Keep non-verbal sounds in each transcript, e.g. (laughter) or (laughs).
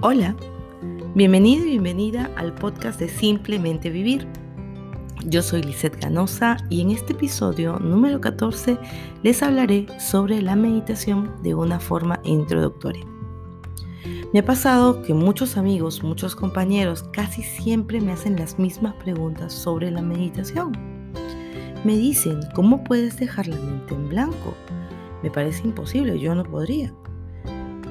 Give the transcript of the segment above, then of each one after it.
Hola, bienvenido y bienvenida al podcast de Simplemente Vivir. Yo soy Lisette Ganosa y en este episodio número 14 les hablaré sobre la meditación de una forma introductoria. Me ha pasado que muchos amigos, muchos compañeros casi siempre me hacen las mismas preguntas sobre la meditación. Me dicen, ¿cómo puedes dejar la mente en blanco? Me parece imposible, yo no podría.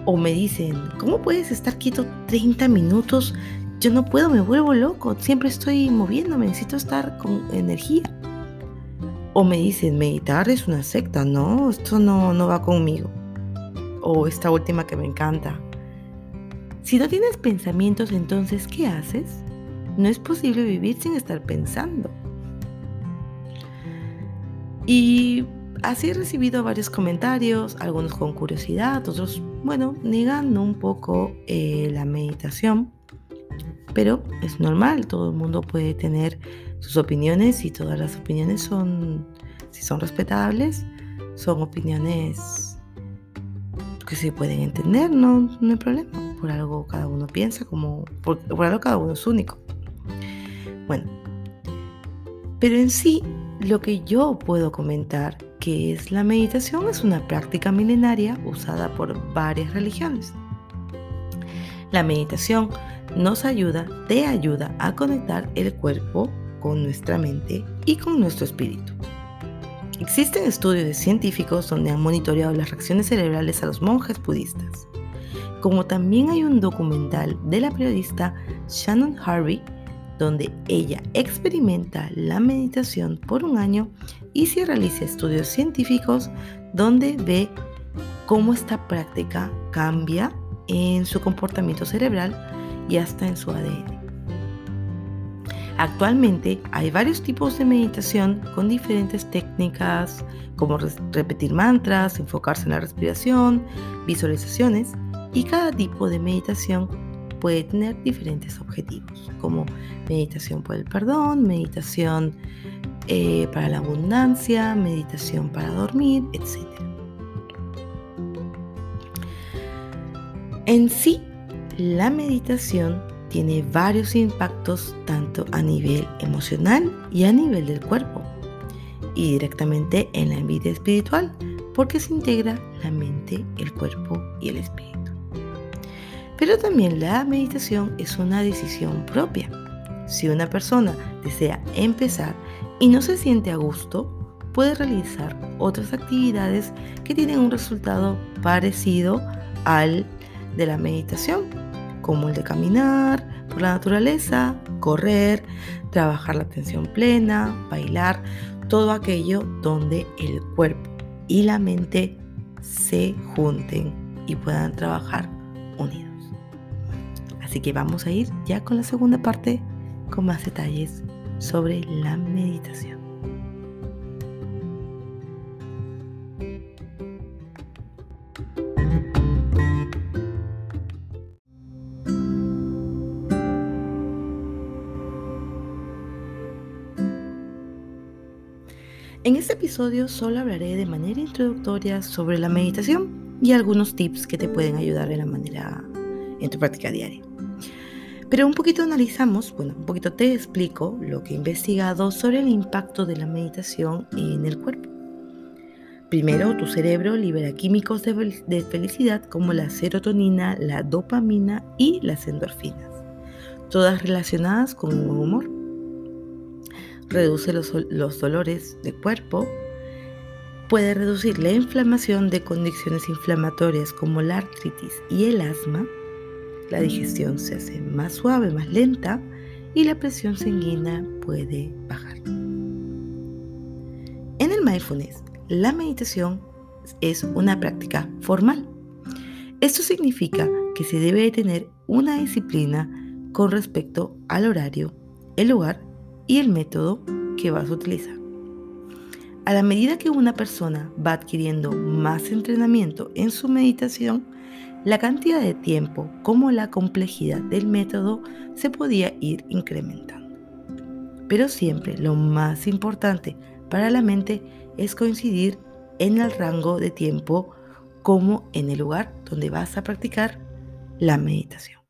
O me dicen, ¿cómo puedes estar quieto 30 minutos? Yo no puedo, me vuelvo loco, siempre estoy moviéndome, necesito estar con energía. O me dicen, meditar es una secta, no, esto no, no va conmigo. O esta última que me encanta. Si no tienes pensamientos, entonces, ¿qué haces? No es posible vivir sin estar pensando. Y Así he recibido varios comentarios, algunos con curiosidad, otros, bueno, negando un poco eh, la meditación. Pero es normal, todo el mundo puede tener sus opiniones y todas las opiniones son, si son respetables, son opiniones que se pueden entender, no, no hay problema. Por algo cada uno piensa, como por, por algo cada uno es único. Bueno, pero en sí, lo que yo puedo comentar que es la meditación es una práctica milenaria usada por varias religiones. La meditación nos ayuda, te ayuda a conectar el cuerpo con nuestra mente y con nuestro espíritu. Existen estudios científicos donde han monitoreado las reacciones cerebrales a los monjes budistas, como también hay un documental de la periodista Shannon Harvey donde ella experimenta la meditación por un año y se realiza estudios científicos donde ve cómo esta práctica cambia en su comportamiento cerebral y hasta en su ADN. Actualmente hay varios tipos de meditación con diferentes técnicas como repetir mantras, enfocarse en la respiración, visualizaciones y cada tipo de meditación puede tener diferentes objetivos, como meditación por el perdón, meditación eh, para la abundancia, meditación para dormir, etc. En sí, la meditación tiene varios impactos tanto a nivel emocional y a nivel del cuerpo y directamente en la vida espiritual porque se integra la mente, el cuerpo y el espíritu. Pero también la meditación es una decisión propia. Si una persona desea empezar y no se siente a gusto, puede realizar otras actividades que tienen un resultado parecido al de la meditación, como el de caminar por la naturaleza, correr, trabajar la atención plena, bailar, todo aquello donde el cuerpo y la mente se junten y puedan trabajar unidos. Así que vamos a ir ya con la segunda parte con más detalles sobre la meditación. En este episodio solo hablaré de manera introductoria sobre la meditación y algunos tips que te pueden ayudar en la manera en tu práctica diaria. Pero un poquito analizamos, bueno, un poquito te explico lo que he investigado sobre el impacto de la meditación en el cuerpo. Primero, tu cerebro libera químicos de, felicidad como la serotonina, la dopamina y las endorfinas, todas relacionadas con un buen humor. Reduce los, los dolores de cuerpo, puede reducir la inflamación de condiciones inflamatorias como la artritis y el asma, la digestión se hace más suave, más lenta y la presión sanguínea puede bajar. En el mindfulness, la meditación es una práctica formal. Esto significa que se debe tener una disciplina con respecto al horario, el lugar y el método que vas a utilizar. A la medida que una persona va adquiriendo más entrenamiento en su meditación, la cantidad de tiempo como la complejidad del método se podía ir incrementando. Pero siempre lo más importante para la mente es coincidir en el rango de tiempo como en el lugar donde vas a practicar la meditación.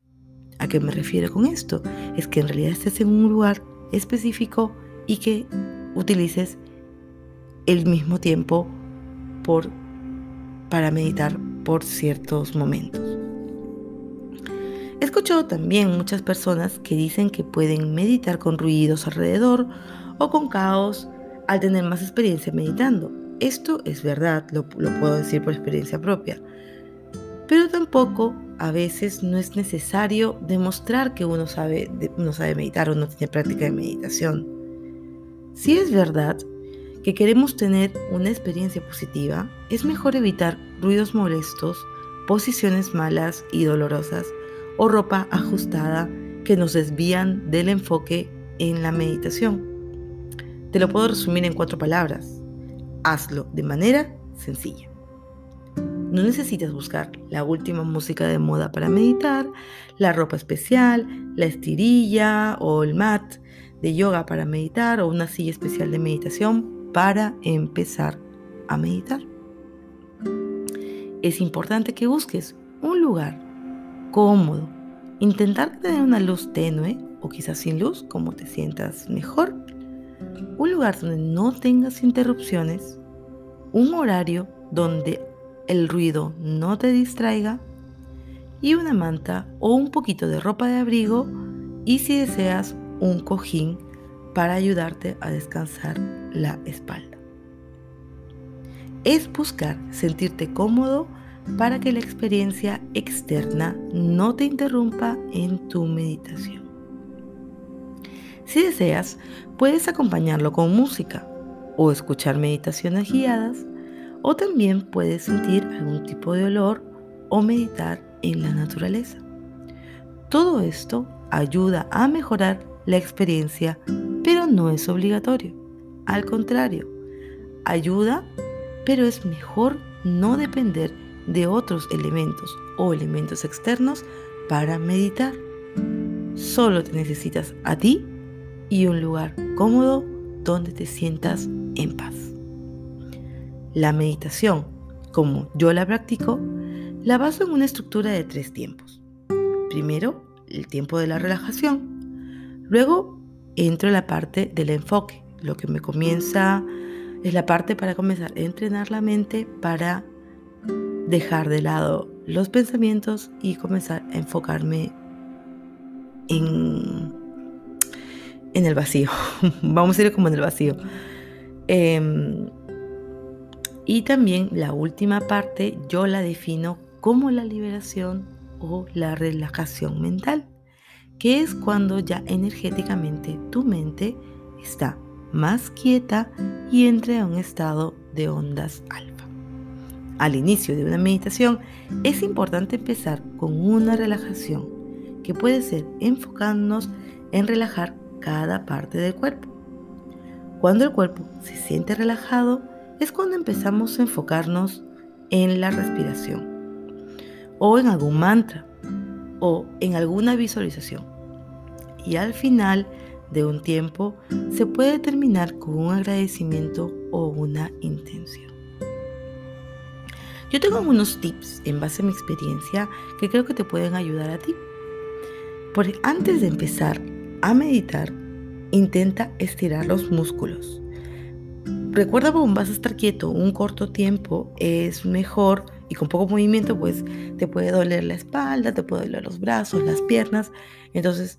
¿A qué me refiero con esto? Es que en realidad estés en un lugar específico y que utilices el mismo tiempo por, para meditar ciertos momentos. He escuchado también muchas personas que dicen que pueden meditar con ruidos alrededor o con caos al tener más experiencia meditando. Esto es verdad, lo, lo puedo decir por experiencia propia. Pero tampoco a veces no es necesario demostrar que uno sabe, uno sabe meditar o no tiene práctica de meditación. Si es verdad que queremos tener una experiencia positiva, es mejor evitar ruidos molestos, posiciones malas y dolorosas o ropa ajustada que nos desvían del enfoque en la meditación. Te lo puedo resumir en cuatro palabras. Hazlo de manera sencilla. No necesitas buscar la última música de moda para meditar, la ropa especial, la estirilla o el mat de yoga para meditar o una silla especial de meditación para empezar a meditar. Es importante que busques un lugar cómodo, intentar tener una luz tenue o quizás sin luz, como te sientas mejor. Un lugar donde no tengas interrupciones, un horario donde el ruido no te distraiga y una manta o un poquito de ropa de abrigo y si deseas un cojín para ayudarte a descansar la espalda. Es buscar sentirte cómodo para que la experiencia externa no te interrumpa en tu meditación. Si deseas, puedes acompañarlo con música o escuchar meditaciones guiadas o también puedes sentir algún tipo de olor o meditar en la naturaleza. Todo esto ayuda a mejorar la experiencia, pero no es obligatorio. Al contrario, ayuda, pero es mejor no depender de otros elementos o elementos externos para meditar. Solo te necesitas a ti y un lugar cómodo donde te sientas en paz. La meditación, como yo la practico, la baso en una estructura de tres tiempos. Primero, el tiempo de la relajación. Luego, entro en la parte del enfoque. Lo que me comienza es la parte para comenzar a entrenar la mente para dejar de lado los pensamientos y comenzar a enfocarme en, el vacío. (laughs) Vamos a ir como en el vacío. Em, y también la última parte yo la defino como la liberación o la relajación mental, que es cuando ya energéticamente tu mente está más quieta y entra a un estado de ondas alfa. Al inicio de una meditación es importante empezar con una relajación, que puede ser enfocándonos en relajar cada parte del cuerpo. Cuando el cuerpo se siente relajado, es cuando empezamos a enfocarnos en la respiración o en algún mantra o en alguna visualización. Y al final de un tiempo se puede terminar con un agradecimiento o una intención. Yo tengo unos tips en base a mi experiencia que creo que te pueden ayudar a ti. Porque antes de empezar a meditar, intenta estirar los músculos. Recuerda que vas a estar quieto un corto tiempo, es mejor y con poco movimiento pues te puede doler la espalda, te puede doler los brazos, las piernas. Entonces,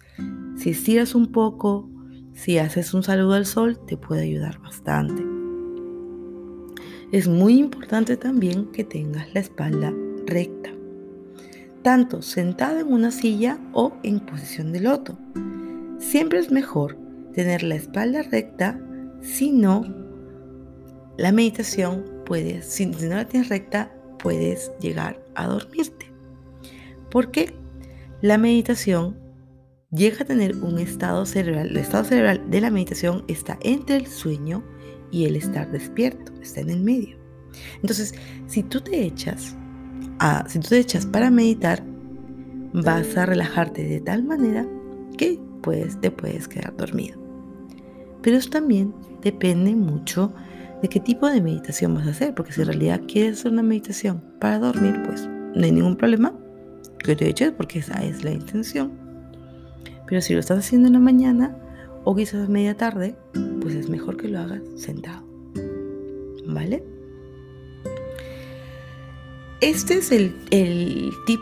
si estiras un poco, si haces un saludo al sol, te puede ayudar bastante. Es muy importante también que tengas la espalda recta, tanto sentada en una silla o en posición de loto. Siempre es mejor tener la espalda recta, si no la meditación puedes, si no la tienes recta, puedes llegar a dormirte. Porque la meditación llega a tener un estado cerebral. El estado cerebral de la meditación está entre el sueño y el estar despierto, está en el medio. Entonces, si tú te echas, a, si tú te echas para meditar, vas a relajarte de tal manera que pues, te puedes quedar dormido. Pero eso también depende mucho de qué tipo de meditación vas a hacer, porque si en realidad quieres hacer una meditación para dormir, pues no hay ningún problema que te eches porque esa es la intención. Pero si lo estás haciendo en la mañana o quizás a media tarde, pues es mejor que lo hagas sentado. ¿Vale? Este es el, tip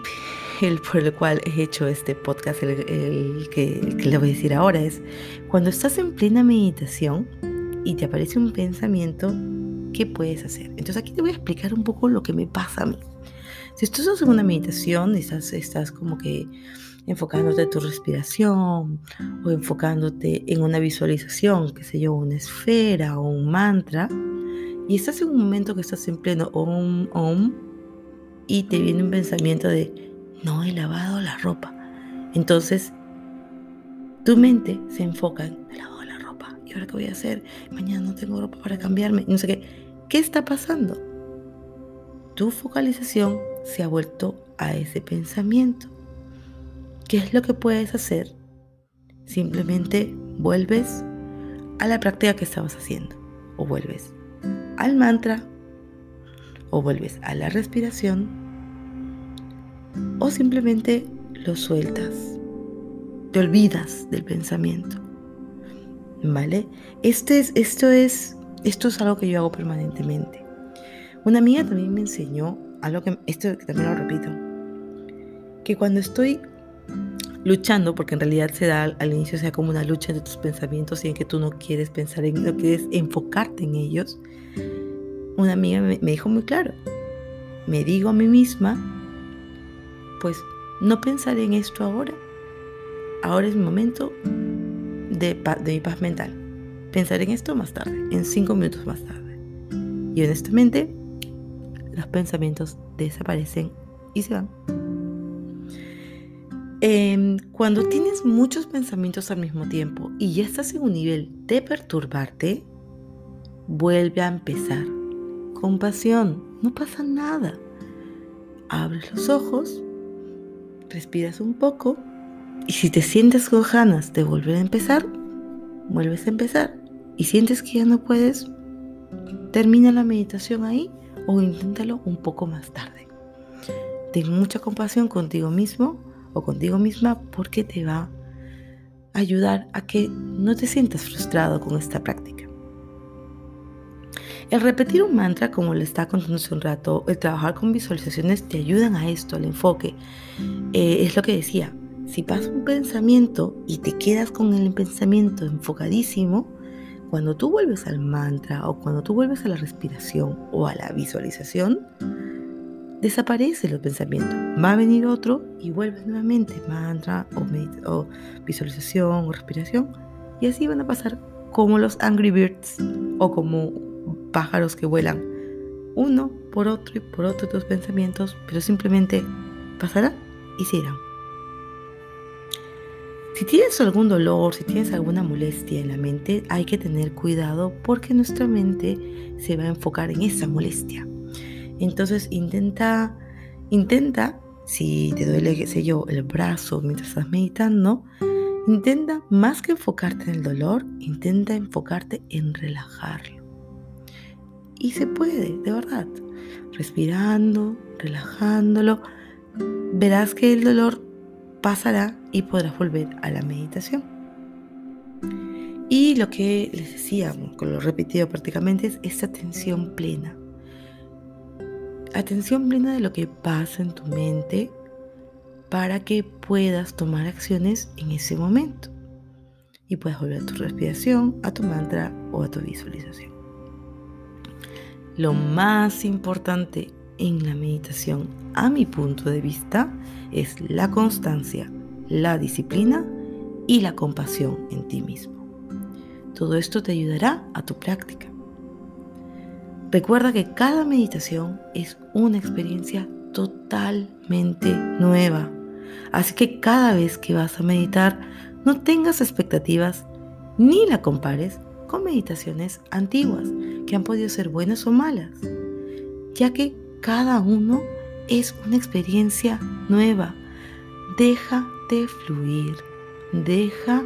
el, por el cual he hecho este podcast, el, que, el que le voy a decir ahora es, cuando estás en plena meditación y te aparece un pensamiento, ¿qué puedes hacer? Entonces aquí te voy a explicar un poco lo que me pasa a mí. Si estás en una meditación estás, estás como que enfocándote en tu respiración o enfocándote en una visualización, que sé yo, una esfera o un mantra, y estás en un momento que estás en pleno om, om, y te viene un pensamiento de, no he lavado la ropa. Entonces, tu mente se enfoca en, la ropa, ¿y ahora qué voy a hacer? Mañana no tengo ropa para cambiarme, no sé qué. ¿Qué está pasando? Tu focalización se ha vuelto a ese pensamiento. ¿Qué es lo que puedes hacer? Simplemente vuelves a la práctica que estabas haciendo. O vuelves al mantra. O vuelves a la respiración. O simplemente lo sueltas. Te olvidas del pensamiento. ¿Vale? Este es, esto, es, esto es algo que yo hago permanentemente. Una amiga también me enseñó algo que, esto también lo repito, que cuando estoy luchando, porque en realidad se da al inicio sea como una lucha de tus pensamientos y en que tú no quieres pensar en, no quieres enfocarte en ellos, una amiga me, dijo muy claro, me digo a mí misma, pues no pensaré en esto ahora, ahora es mi momento de, de mi paz mental, pensaré en esto más tarde, en cinco minutos más tarde. Y honestamente, los pensamientos desaparecen y se van. Em, cuando tienes muchos pensamientos al mismo tiempo y ya estás en un nivel de perturbarte, vuelve a empezar. Compasión, no pasa nada. Abres los ojos, respiras un poco y si te sientes con ganas de volver a empezar, vuelves a empezar. Y sientes que ya no puedes, termina la meditación ahí o inténtalo un poco más tarde. Ten mucha compasión contigo mismo o contigo misma porque te va a ayudar a que no te sientas frustrado con esta práctica. El repetir un mantra, como le estaba contando hace un rato, el trabajar con visualizaciones te ayudan a esto, al enfoque. Eh, es lo que decía, si pasa un pensamiento y te quedas con el pensamiento enfocadísimo, cuando tú vuelves al mantra o cuando tú vuelves a la respiración o a la visualización, desaparece el pensamiento. Va a venir otro y vuelves nuevamente, mantra o, o visualización o respiración. Y así van a pasar como los Angry Birds o como pájaros que vuelan uno por otro y por otro tus pensamientos, pero simplemente pasará y se irán. Si tienes algún dolor, si tienes alguna molestia en la mente, hay que tener cuidado porque nuestra mente se va a enfocar en esa molestia. Entonces intenta, intenta, si te duele, qué sé yo, el brazo mientras estás meditando, intenta más que enfocarte en el dolor, intenta enfocarte en relajarlo. Y se puede, de verdad. Respirando, relajándolo, verás que el dolor pasará y podrás volver a la meditación. Y lo que les decía, con lo repetido prácticamente, es esta atención plena. Atención plena de lo que pasa en tu mente para que puedas tomar acciones en ese momento y puedas volver a tu respiración, a tu mantra o a tu visualización. Lo más importante en la meditación, a mi punto de vista, es la constancia, la disciplina y la compasión en ti mismo. Todo esto te ayudará a tu práctica. Recuerda que cada meditación es una experiencia totalmente nueva. Así que cada vez que vas a meditar, no tengas expectativas ni la compares con meditaciones antiguas que han podido ser buenas o malas, ya que cada uno es una experiencia nueva. Deja de fluir, deja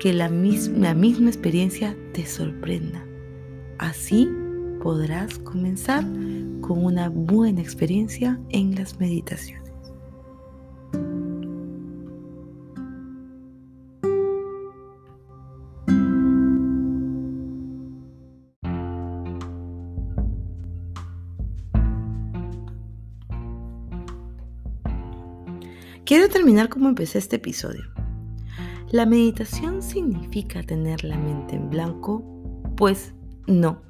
que la misma, la misma experiencia te sorprenda. Así podrás comenzar con una buena experiencia en las meditaciones. Quiero terminar como empecé este episodio. ¿La meditación significa tener la mente en blanco? Pues no.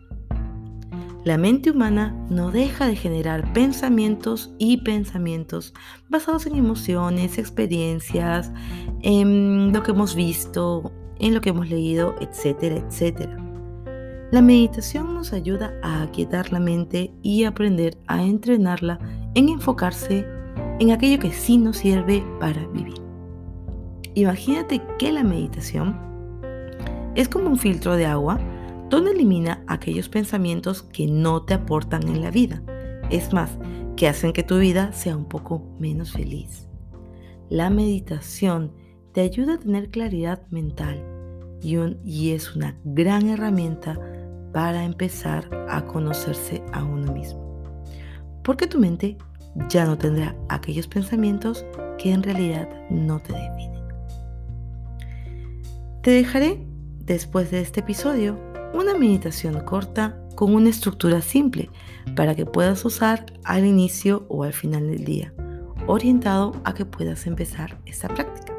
La mente humana no deja de generar pensamientos y pensamientos basados en emociones, experiencias, en lo que hemos visto, en lo que hemos leído, etcétera, etcétera. La meditación nos ayuda a aquietar la mente y aprender a entrenarla en enfocarse en aquello que sí nos sirve para vivir. Imagínate que la meditación es como un filtro de agua donde elimina aquellos pensamientos que no te aportan en la vida. Es más, que hacen que tu vida sea un poco menos feliz. La meditación te ayuda a tener claridad mental y, y es una gran herramienta para empezar a conocerse a uno mismo. Porque tu mente ya no tendrá aquellos pensamientos que en realidad no te definen. Te dejaré, después de este episodio, una meditación corta con una estructura simple para que puedas usar al inicio o al final del día, orientado a que puedas empezar esta práctica.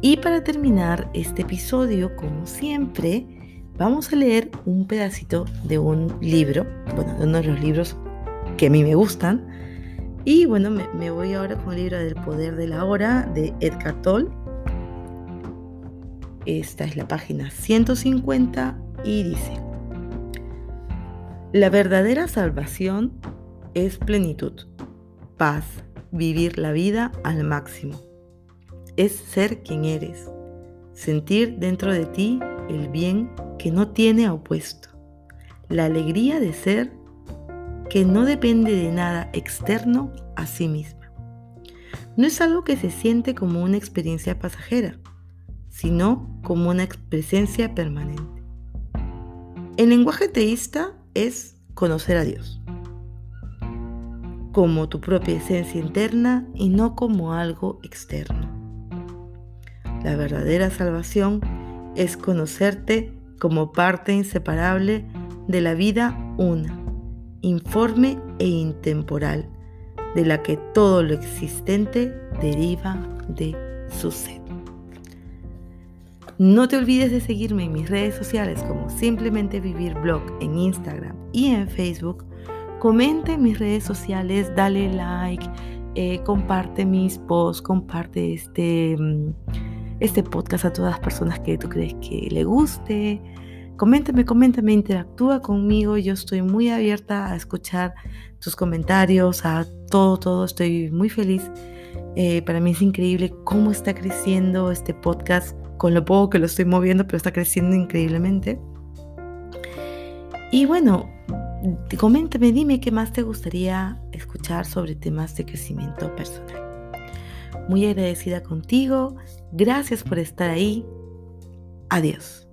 Y para terminar este episodio, como siempre, vamos a leer un pedacito de un libro, bueno, de uno de los libros que a mí me gustan. Y bueno, me, voy ahora con el libro del poder de la hora de Edgar Tolle. Esta es la página 150 y dice, la verdadera salvación es plenitud, paz, vivir la vida al máximo. Es ser quien eres, sentir dentro de ti el bien que no tiene opuesto, la alegría de ser que no depende de nada externo a sí misma. No es algo que se siente como una experiencia pasajera, sino como una presencia permanente. El lenguaje teísta es conocer a Dios como tu propia esencia interna y no como algo externo. La verdadera salvación es conocerte como parte inseparable de la vida una, informe e intemporal, de la que todo lo existente deriva de su ser. No te olvides de seguirme en mis redes sociales como Simplemente Vivir Blog en Instagram y en Facebook. Comenta en mis redes sociales, dale like, eh, comparte mis posts, comparte este, mm, este podcast a todas las personas que tú crees que le guste. Coméntame, coméntame, interactúa conmigo. Yo estoy muy abierta a escuchar tus comentarios, a todo, todo. Estoy muy feliz. Eh, para mí es increíble cómo está creciendo este podcast con lo poco que lo estoy moviendo, pero está creciendo increíblemente. Y bueno, coméntame, dime qué más te gustaría escuchar sobre temas de crecimiento personal. Muy agradecida contigo, gracias por estar ahí. Adiós.